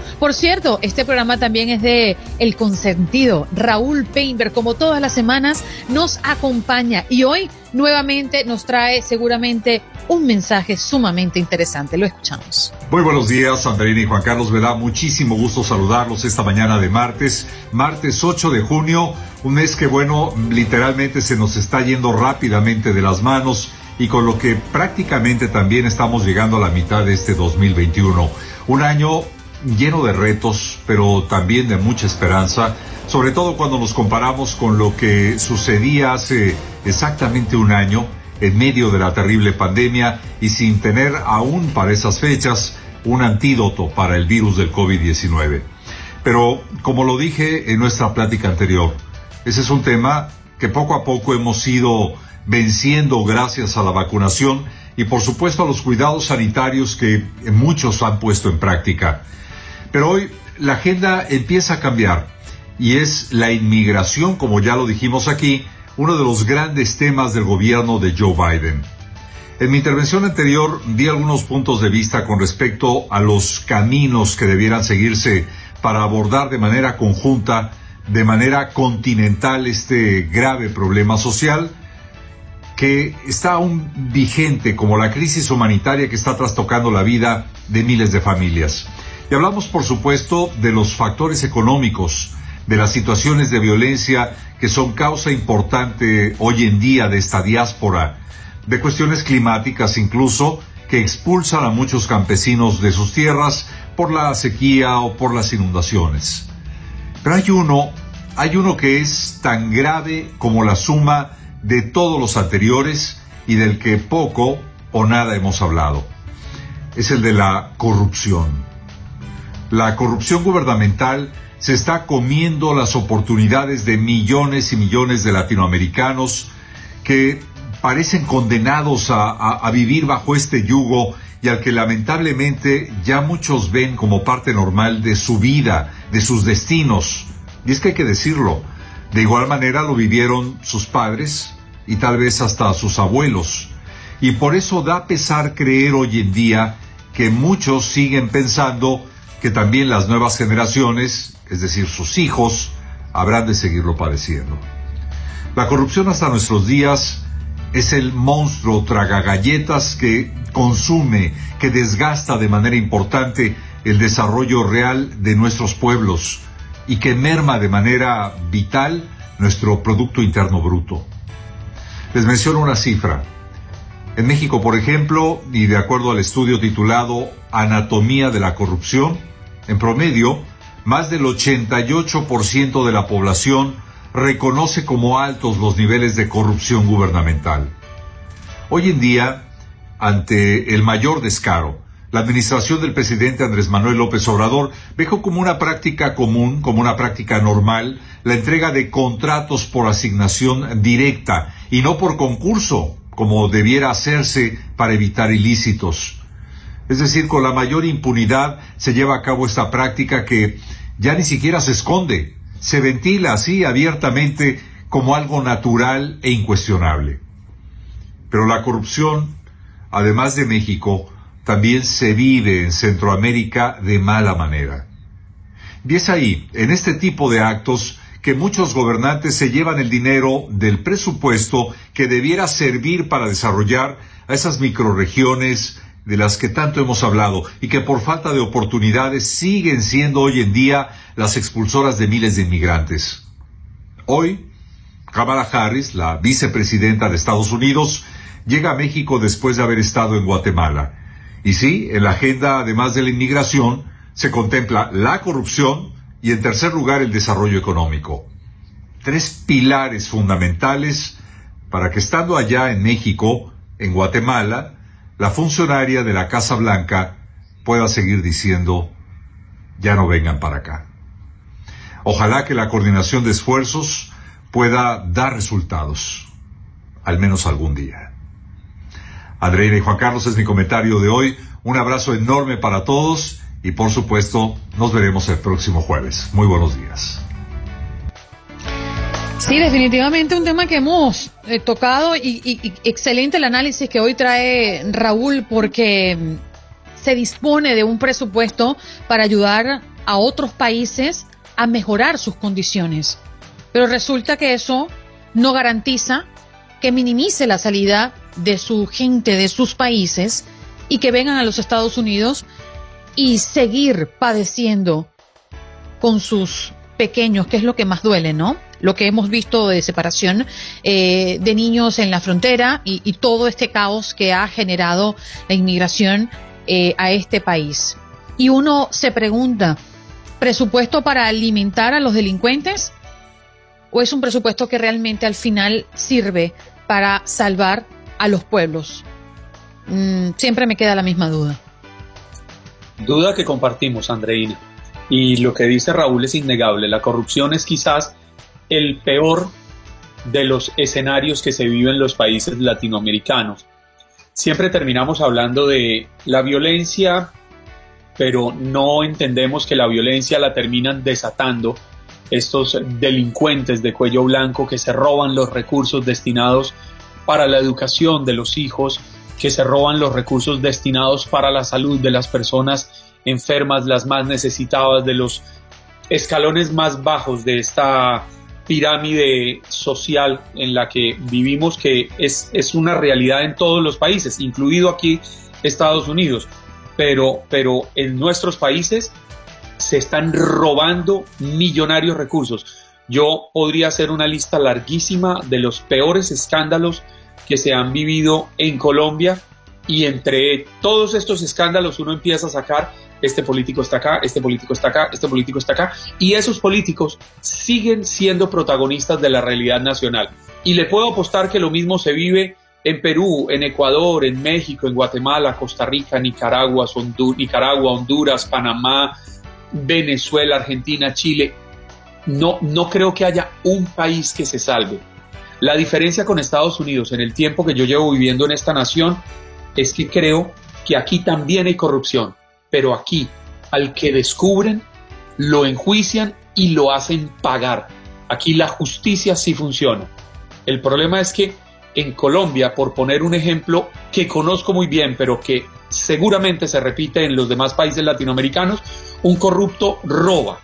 Por cierto, este programa también es de El Consentido. Raúl Painter, como todas las semanas, nos acompaña y hoy nuevamente nos trae seguramente un mensaje sumamente interesante. Lo escuchamos. Muy buenos días, Andreina y Juan Carlos. Me da muchísimo gusto saludarlos esta mañana de martes, martes 8 de junio, un mes que, bueno, literalmente se nos está yendo rápidamente de las manos y con lo que prácticamente también estamos llegando a la mitad de este 2021. Un año lleno de retos, pero también de mucha esperanza, sobre todo cuando nos comparamos con lo que sucedía hace exactamente un año en medio de la terrible pandemia y sin tener aún para esas fechas un antídoto para el virus del COVID-19. Pero como lo dije en nuestra plática anterior, ese es un tema que poco a poco hemos ido venciendo gracias a la vacunación y por supuesto a los cuidados sanitarios que muchos han puesto en práctica. Pero hoy la agenda empieza a cambiar y es la inmigración, como ya lo dijimos aquí, uno de los grandes temas del gobierno de Joe Biden. En mi intervención anterior di algunos puntos de vista con respecto a los caminos que debieran seguirse para abordar de manera conjunta, de manera continental este grave problema social que está aún vigente como la crisis humanitaria que está trastocando la vida de miles de familias. Y hablamos, por supuesto, de los factores económicos, de las situaciones de violencia que son causa importante hoy en día de esta diáspora, de cuestiones climáticas incluso, que expulsan a muchos campesinos de sus tierras por la sequía o por las inundaciones. Pero hay uno, hay uno que es tan grave como la suma de todos los anteriores y del que poco o nada hemos hablado. Es el de la corrupción. La corrupción gubernamental se está comiendo las oportunidades de millones y millones de latinoamericanos que parecen condenados a, vivir bajo este yugo y al que lamentablemente ya muchos ven como parte normal de su vida, de sus destinos. Y es que hay que decirlo, de igual manera lo vivieron sus padres y tal vez hasta sus abuelos. Y por eso da pesar creer hoy en día que muchos siguen pensando que también las nuevas generaciones, es decir, sus hijos, habrán de seguirlo padeciendo. La corrupción hasta nuestros días es el monstruo tragagalletas que consume, que desgasta de manera importante el desarrollo real de nuestros pueblos y que merma de manera vital nuestro Producto Interno Bruto. Les menciono una cifra. En México, por ejemplo, y de acuerdo al estudio titulado Anatomía de la Corrupción, en promedio, más del 88% de la población reconoce como altos los niveles de corrupción gubernamental. Hoy en día, ante el mayor descaro, la administración del presidente Andrés Manuel López Obrador dejó como una práctica común, como una práctica normal, la entrega de contratos por asignación directa y no por concurso, como debiera hacerse para evitar ilícitos. Es decir, con la mayor impunidad se lleva a cabo esta práctica que ya ni siquiera se esconde, se ventila así abiertamente como algo natural e incuestionable. Pero la corrupción, además de México, también se vive en Centroamérica de mala manera. Y es ahí, en este tipo de actos, que muchos gobernantes se llevan el dinero del presupuesto que debiera servir para desarrollar a esas microregiones, de las que tanto hemos hablado y que por falta de oportunidades siguen siendo hoy en día las expulsoras de miles de inmigrantes. Hoy, Kamala Harris, la vicepresidenta de Estados Unidos, llega a México después de haber estado en Guatemala. Y sí, en la agenda, además de la inmigración, se contempla la corrupción y en tercer lugar el desarrollo económico. Tres pilares fundamentales para que estando allá en México, en Guatemala, la funcionaria de la Casa Blanca pueda seguir diciendo, ya no vengan para acá. Ojalá que la coordinación de esfuerzos pueda dar resultados, al menos algún día. Andreina y Juan Carlos es mi comentario de hoy. Un abrazo enorme para todos y por supuesto nos veremos el próximo jueves. Muy buenos días. Sí, definitivamente un tema que hemos eh, tocado y, excelente el análisis que hoy trae Raúl porque mm, se dispone de un presupuesto para ayudar a otros países a mejorar sus condiciones. Pero resulta que eso no garantiza que minimice la salida de su gente de sus países y que vengan a los Estados Unidos y seguir padeciendo con sus pequeños, que es lo que más duele, ¿no? Lo que hemos visto de separación eh, de niños en la frontera y, y, todo este caos que ha generado la inmigración eh, a este país. Y uno se pregunta, ¿presupuesto para alimentar a los delincuentes? ¿O es un presupuesto que realmente al final sirve para salvar a los pueblos? Mm, siempre me queda la misma duda. Duda que compartimos, Andreina. Y lo que dice Raúl es innegable. La corrupción es quizás el peor de los escenarios que se viven en los países latinoamericanos. Siempre terminamos hablando de la violencia, pero no entendemos que la violencia la terminan desatando estos delincuentes de cuello blanco que se roban los recursos destinados para la educación de los hijos, que se roban los recursos destinados para la salud de las personas enfermas, las más necesitadas, de los escalones más bajos de esta pirámide social en la que vivimos, que es, es una realidad en todos los países, incluido aquí Estados Unidos. Pero, pero en nuestros países se están robando millonarios recursos. Yo podría hacer una lista larguísima de los peores escándalos que se han vivido en Colombia y entre todos estos escándalos uno empieza a sacar este político está acá, este político está acá, este político está acá, y esos políticos siguen siendo protagonistas de la realidad nacional. Y le puedo apostar que lo mismo se vive en Perú, en Ecuador, en México, en Guatemala, Costa Rica, Nicaragua, Nicaragua, Honduras, Panamá, Venezuela, Argentina, Chile. No, no creo que haya un país que se salve. La diferencia con Estados Unidos en el tiempo que yo llevo viviendo en esta nación es que creo que aquí también hay corrupción pero aquí al que descubren, lo enjuician y lo hacen pagar. Aquí la justicia sí funciona. El problema es que en Colombia, por poner un ejemplo que conozco muy bien, pero que seguramente se repite en los demás países latinoamericanos, un corrupto roba,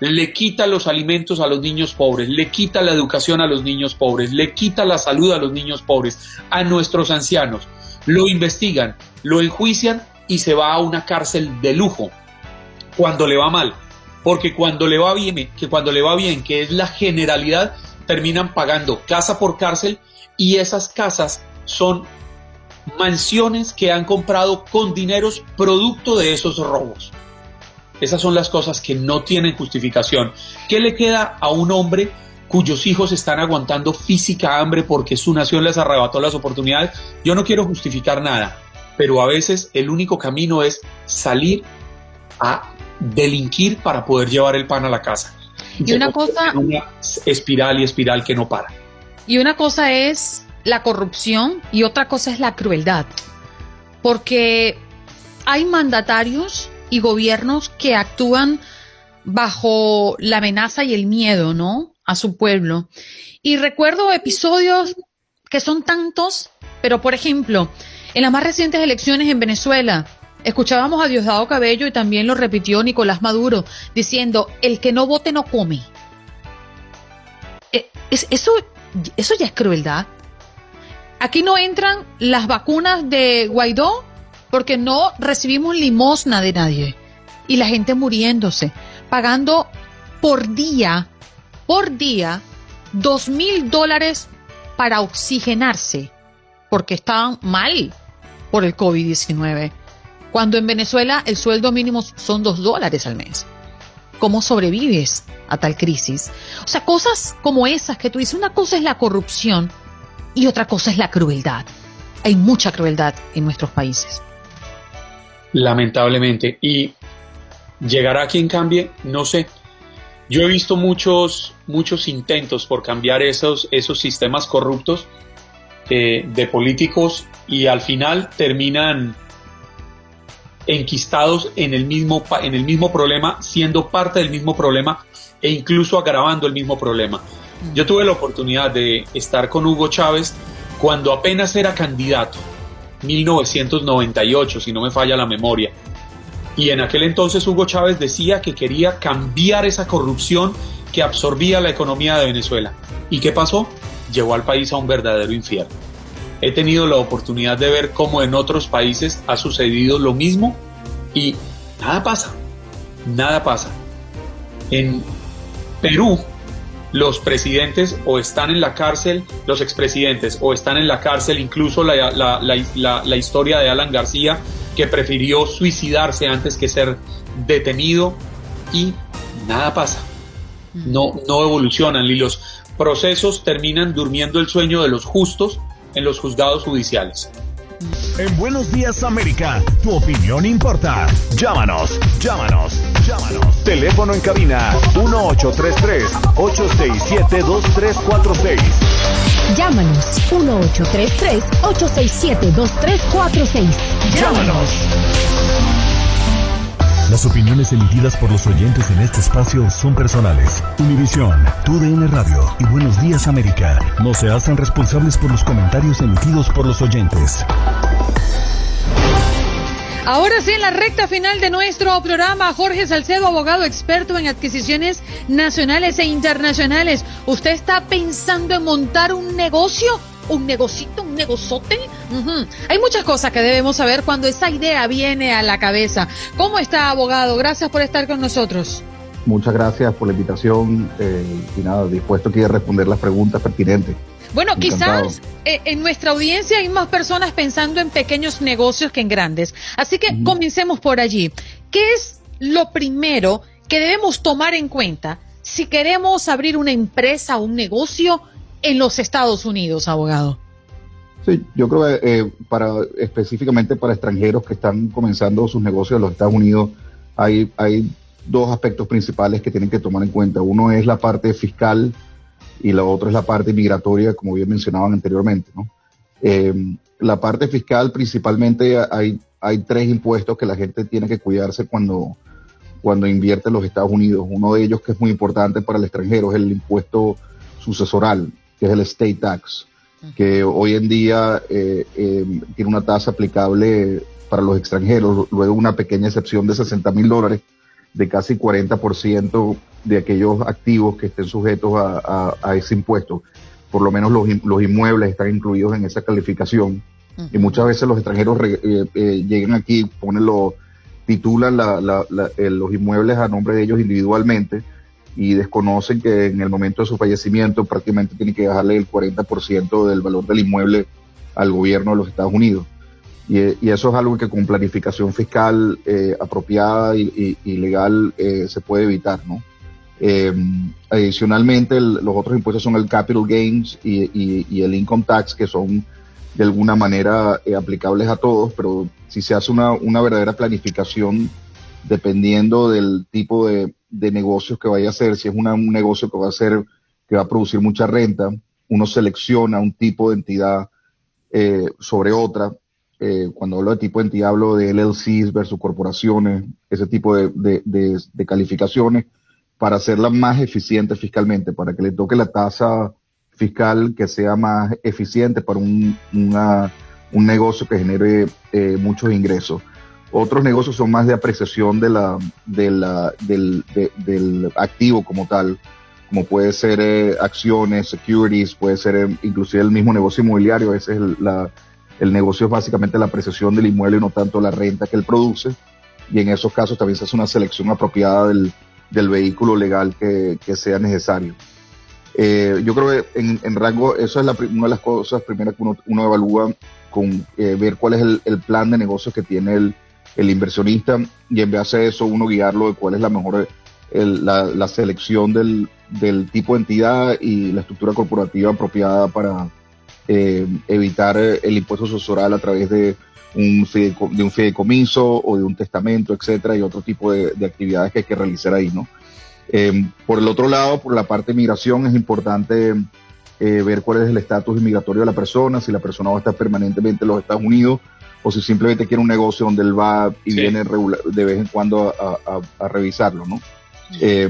le quita los alimentos a los niños pobres, le quita la educación a los niños pobres, le quita la salud a los niños pobres, a nuestros ancianos, lo investigan, lo enjuician y se va a una cárcel de lujo cuando le va mal. Porque cuando le va bien, que cuando le va bien, que es la generalidad, terminan pagando casa por cárcel y esas casas son mansiones que han comprado con dineros producto de esos robos. Esas son las cosas que no tienen justificación. ¿Qué le queda a un hombre cuyos hijos están aguantando física hambre porque su nación les arrebató las oportunidades? Yo no quiero justificar nada, pero a veces el único camino es salir a delinquir para poder llevar el pan a la casa. Y una cosa... Una espiral y espiral que no para. Y una cosa es la corrupción y otra cosa es la crueldad. Porque hay mandatarios y gobiernos que actúan bajo la amenaza y el miedo, ¿no? A su pueblo. Y recuerdo episodios que son tantos, pero por ejemplo, en las más recientes elecciones en Venezuela, escuchábamos a Diosdado Cabello y también lo repitió Nicolás Maduro, diciendo, el que no vote no come. Eh, eso, eso ya es crueldad. Aquí no entran las vacunas de Guaidó porque no recibimos limosna de nadie. Y la gente muriéndose, pagando por día, por día, dos mil dólares para oxigenarse, porque estaban mal por el COVID-19, cuando en Venezuela el sueldo mínimo son dos dólares al mes. ¿Cómo sobrevives a tal crisis? O sea, cosas como esas que tú dices, una cosa es la corrupción y otra cosa es la crueldad. Hay mucha crueldad en nuestros países. Lamentablemente. Y llegará quien cambie, no sé. Yo he visto muchos, muchos intentos por cambiar esos, esos sistemas corruptos eh, de políticos y al final terminan enquistados en el, mismo, en el mismo problema, siendo parte del mismo problema e incluso agravando el mismo problema. Yo tuve la oportunidad de estar con Hugo Chávez cuando apenas era candidato, 1998, si no me falla la memoria. Y en aquel entonces Hugo Chávez decía que quería cambiar esa corrupción que absorbía la economía de Venezuela. ¿Y qué pasó? Llevó al país a un verdadero infierno. He tenido la oportunidad de ver cómo en otros países ha sucedido lo mismo y nada pasa, nada pasa. En Perú, los presidentes o están en la cárcel, los expresidentes o están en la cárcel, incluso la, la, la, la historia de Alan García, que prefirió suicidarse antes que ser detenido y nada pasa. No, no evolucionan y los procesos terminan durmiendo el sueño de los justos en los juzgados judiciales. En Buenos Días América, tu opinión importa. Llámanos, llámanos, llámanos. Teléfono en cabina 1833-867-2346. Llámanos 1833-867-2346. Llámanos. Las opiniones emitidas por los oyentes en este espacio son personales. Univisión, TUDN Radio y Buenos Días América no se hacen responsables por los comentarios emitidos por los oyentes. Ahora sí, en la recta final de nuestro programa, Jorge Salcedo, abogado experto en adquisiciones nacionales e internacionales. ¿Usted está pensando en montar un negocio? Un negocito, un negozote. Hay muchas cosas que debemos saber cuando esa idea viene a la cabeza. ¿Cómo está, abogado? Gracias por estar con nosotros. Muchas gracias por la invitación eh, y nada, dispuesto aquí a responder las preguntas pertinentes. Bueno, quizás eh, en nuestra audiencia hay más personas pensando en pequeños negocios que en grandes. Así que comencemos por allí. ¿Qué es lo primero que debemos tomar en cuenta si queremos abrir una empresa o un negocio en los Estados Unidos, abogado? Sí, yo creo que eh, para, específicamente para extranjeros que están comenzando sus negocios en los Estados Unidos, hay, hay dos aspectos principales que tienen que tomar en cuenta. Uno es la parte fiscal y la otra es la parte migratoria, como bien mencionaban anteriormente. ¿no? Eh, la parte fiscal principalmente hay, hay tres impuestos que la gente tiene que cuidarse cuando, cuando invierte en los Estados Unidos. Uno de ellos que es muy importante para el extranjero es el impuesto sucesoral que es el state tax, que hoy en día eh, eh, tiene una tasa aplicable para los extranjeros, luego una pequeña excepción de 60 mil dólares, de casi 40% de aquellos activos que estén sujetos a, ese impuesto. Por lo menos los, los, inmuebles están incluidos en esa calificación. Y muchas veces los extranjeros eh, llegan aquí, ponen lo, titulan los inmuebles a nombre de ellos individualmente y desconocen que en el momento de su fallecimiento prácticamente tienen que dejarle el 40% del valor del inmueble al gobierno de los Estados Unidos. Y, eso es algo que con planificación fiscal eh, apropiada y, legal eh, se puede evitar, ¿no? Eh, adicionalmente, los otros impuestos son el capital gains y, el income tax, que son de alguna manera aplicables a todos, pero si se hace una, una verdadera planificación dependiendo del tipo de, de negocios que vaya a hacer, si es un negocio que va a ser, que va a producir mucha renta, uno selecciona un tipo de entidad eh, sobre otra. Eh, cuando hablo de tipo de entidad, hablo de LLCs versus corporaciones, ese tipo de, de, calificaciones, para hacerla más eficiente fiscalmente, para que le toque la tasa fiscal que sea más eficiente para un, un negocio que genere eh, muchos ingresos. Otros negocios son más de apreciación de la, de la, del, del activo como tal, como puede ser eh, acciones, securities, puede ser eh, inclusive el mismo negocio inmobiliario. Ese es el, la, el negocio es básicamente la apreciación del inmueble y no tanto la renta que él produce. Y en esos casos también se hace una selección apropiada del, del vehículo legal que, sea necesario. Eh, yo creo que en, en, rango, eso es la, una de las cosas primeras que uno, uno evalúa con ver cuál es el, el, plan de negocios que tiene el, el inversionista y en vez de eso uno guiarlo de cuál es la mejor la, selección del, del, tipo de entidad y la estructura corporativa apropiada para eh, evitar el impuesto sucesoral a través de un, de un fideicomiso o de un testamento, etcétera, y otro tipo de, actividades que hay que realizar ahí, ¿no? Eh, por el otro lado, por la parte de migración, es importante eh, ver cuál es el estatus inmigratorio de la persona, si la persona va a estar permanentemente en los Estados Unidos o si simplemente quiere un negocio donde él va y viene de vez en cuando a, revisarlo, ¿no? Eh,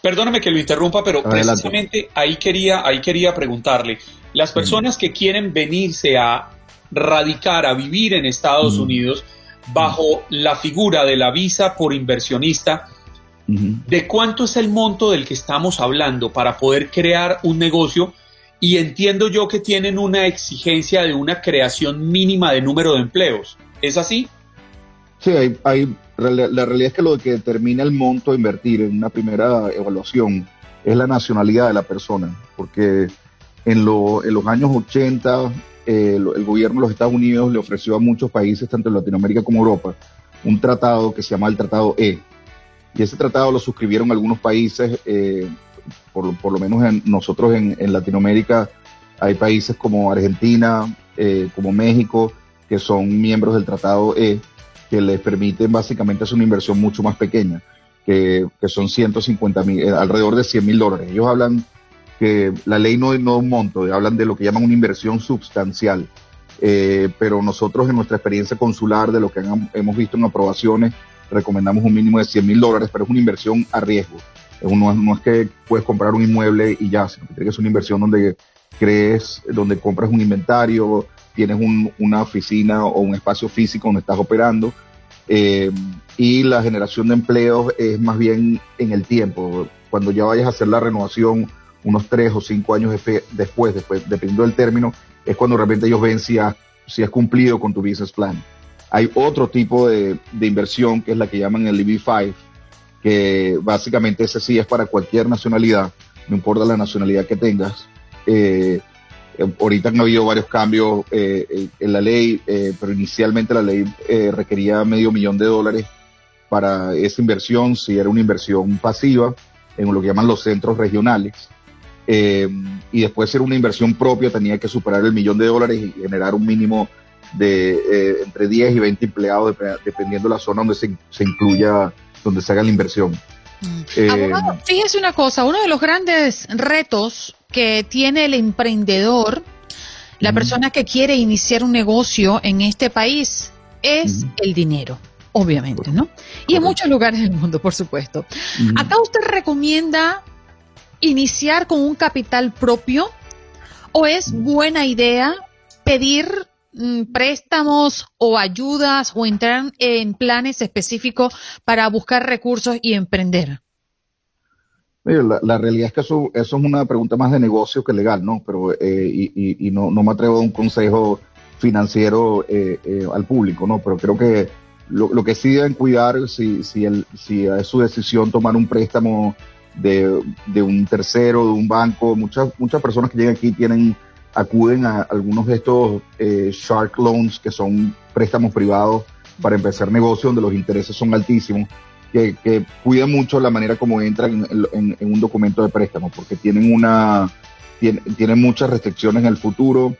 perdóname que lo interrumpa, pero precisamente ahí quería, ahí quería preguntarle, las personas que quieren venirse a radicar, a vivir en Estados Unidos, bajo la figura de la visa por inversionista, de cuánto es el monto del que estamos hablando para poder crear un negocio y entiendo yo que tienen una exigencia de una creación mínima de número de empleos. ¿Es así? Sí, hay, hay, la realidad es que lo que determina el monto a invertir en una primera evaluación es la nacionalidad de la persona, porque en, en los años 80 eh, el gobierno de los Estados Unidos le ofreció a muchos países, tanto en Latinoamérica como Europa, un tratado que se llama el Tratado E. Y ese tratado lo suscribieron algunos países, eh, por, por, lo menos en, nosotros en, Latinoamérica hay países como Argentina, eh, como México, que son miembros del Tratado E, que les permiten básicamente hacer una inversión mucho más pequeña, que, que son 150 mil, eh, alrededor de 100 mil dólares. Ellos hablan que la ley no, no un monto, hablan de lo que llaman una inversión sustancial. Eh, pero nosotros en nuestra experiencia consular, de lo que hemos visto en aprobaciones, recomendamos un mínimo de 100 mil dólares, pero es una inversión a riesgo. No, no, es que puedes comprar un inmueble y ya, sino que ser una inversión donde crees, donde compras un inventario, tienes un, una oficina o un espacio físico donde estás operando. Eh, y la generación de empleos es más bien en el tiempo. Cuando ya vayas a hacer la renovación unos tres o cinco años después, dependiendo del término, es cuando realmente ellos ven si has, cumplido con tu business plan. Hay otro tipo de, de inversión que es la que llaman el EB5, que básicamente ese sí es para cualquier nacionalidad, no importa la nacionalidad que tengas. Eh, eh ahorita han habido varios cambios eh, en la ley, eh, pero inicialmente la ley eh, requería medio millón de dólares para esa inversión, si era una inversión pasiva, en lo que llaman los centros regionales. Eh, y después ser una inversión propia tenía que superar el millón de dólares y generar un mínimo de eh, entre 10 y 20 empleados dependiendo de la zona donde se, se incluya, donde se haga la inversión. Mm. Eh, Abogado, fíjese una cosa, uno de los grandes retos que tiene el emprendedor, la persona que quiere iniciar un negocio en este país, es el dinero obviamente, ¿no? Y en muchos lugares del mundo, por supuesto. Acá usted recomienda iniciar con un capital propio o es buena idea pedir préstamos o ayudas o entrar en planes específicos para buscar recursos y emprender? La, realidad es que eso, eso, es una pregunta más de negocio que legal, ¿no? Pero, eh, y, y no, no, me atrevo a un consejo financiero eh, eh, al público, ¿no? Pero creo que lo, lo, que sí deben cuidar, si, si, el, si es su decisión tomar un préstamo de, de, un tercero, de un banco. Muchas, muchas personas que llegan aquí tienen, acuden a algunos de estos eh, shark loans, que son préstamos privados para empezar negocios donde los intereses son altísimos, que, que cuidan mucho la manera como entran en, en, un documento de préstamo, porque tienen una, tienen, tienen muchas restricciones en el futuro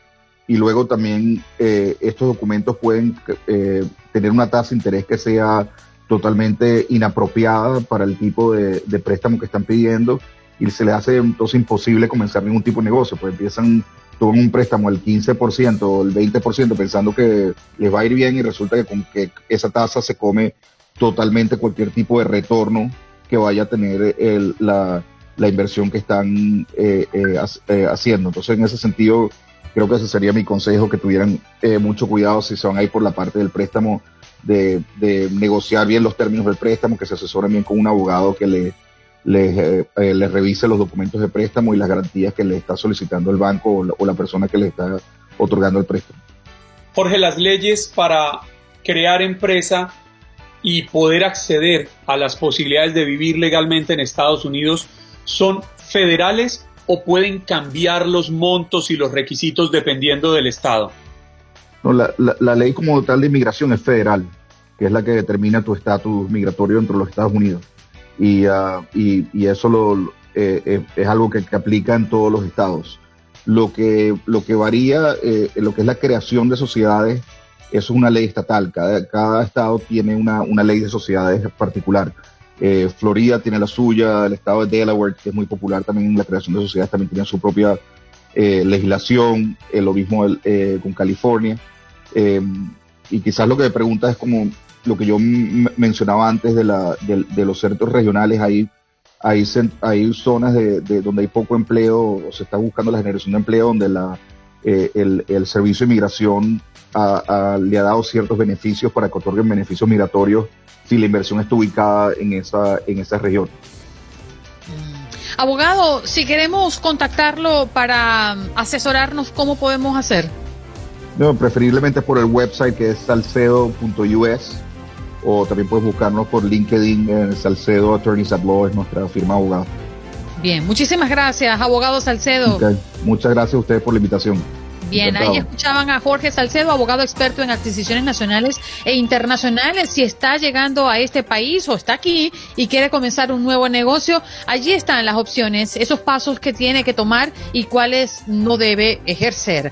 y luego también eh, estos documentos pueden eh, tener una tasa de interés que sea totalmente inapropiada para el tipo de, préstamo que están pidiendo y se les hace entonces imposible comenzar ningún tipo de negocio, pues empiezan, toman un préstamo al 15% o el 20% pensando que les va a ir bien y resulta que con que esa tasa se come totalmente cualquier tipo de retorno que vaya a tener el, la, la, inversión que están eh, eh, eh, haciendo. Entonces, en ese sentido, creo que ese sería mi consejo, que tuvieran mucho cuidado si son ahí por la parte del préstamo de, negociar bien los términos del préstamo, que se asesoren bien con un abogado que le, le, eh, revise los documentos de préstamo y las garantías que le está solicitando el banco o la, persona que le está otorgando el préstamo. Jorge, las leyes para crear empresa y poder acceder a las posibilidades de vivir legalmente en Estados Unidos son federales o pueden cambiar los montos y los requisitos dependiendo del estado? No, la, la, ley como tal de inmigración es federal, que es la que determina tu estatus migratorio dentro de los Estados Unidos. Y, uh, y, y, eso lo, eh, eh, es algo que, que, aplica en todos los estados. Lo que, lo que varía, eh, lo que es la creación de sociedades, es una ley estatal. Cada, cada estado tiene una, una ley de sociedades particular. Eh, Florida tiene la suya, el estado de Delaware, que es muy popular también en la creación de sociedades, también tiene su propia eh, legislación, lo mismo con California. Y quizás lo que me pregunta es como lo que yo mencionaba antes de, la, de, los centros regionales, hay, hay, hay zonas de, donde hay poco empleo, o se está buscando la generación de empleo, donde la, eh, el, el Servicio de ha- le ha dado ciertos beneficios para que otorguen beneficios migratorios si la inversión está ubicada en esa, en esa región. Abogado, si queremos contactarlo para mm, asesorarnos, ¿cómo podemos hacer? No, preferiblemente por el website que es salcedo.us o también puedes buscarnos por LinkedIn en Salcedo Attorneys at Law, es nuestra firma de abogados. Bien, muchísimas gracias, abogado Salcedo. Muchas gracias a ustedes por la invitación. Bien, ahí escuchaban a Jorge Salcedo, abogado experto en adquisiciones nacionales e internacionales. Si está llegando a este país o está aquí y quiere comenzar un nuevo negocio, allí están las opciones, esos pasos que tiene que tomar y cuáles no debe ejercer.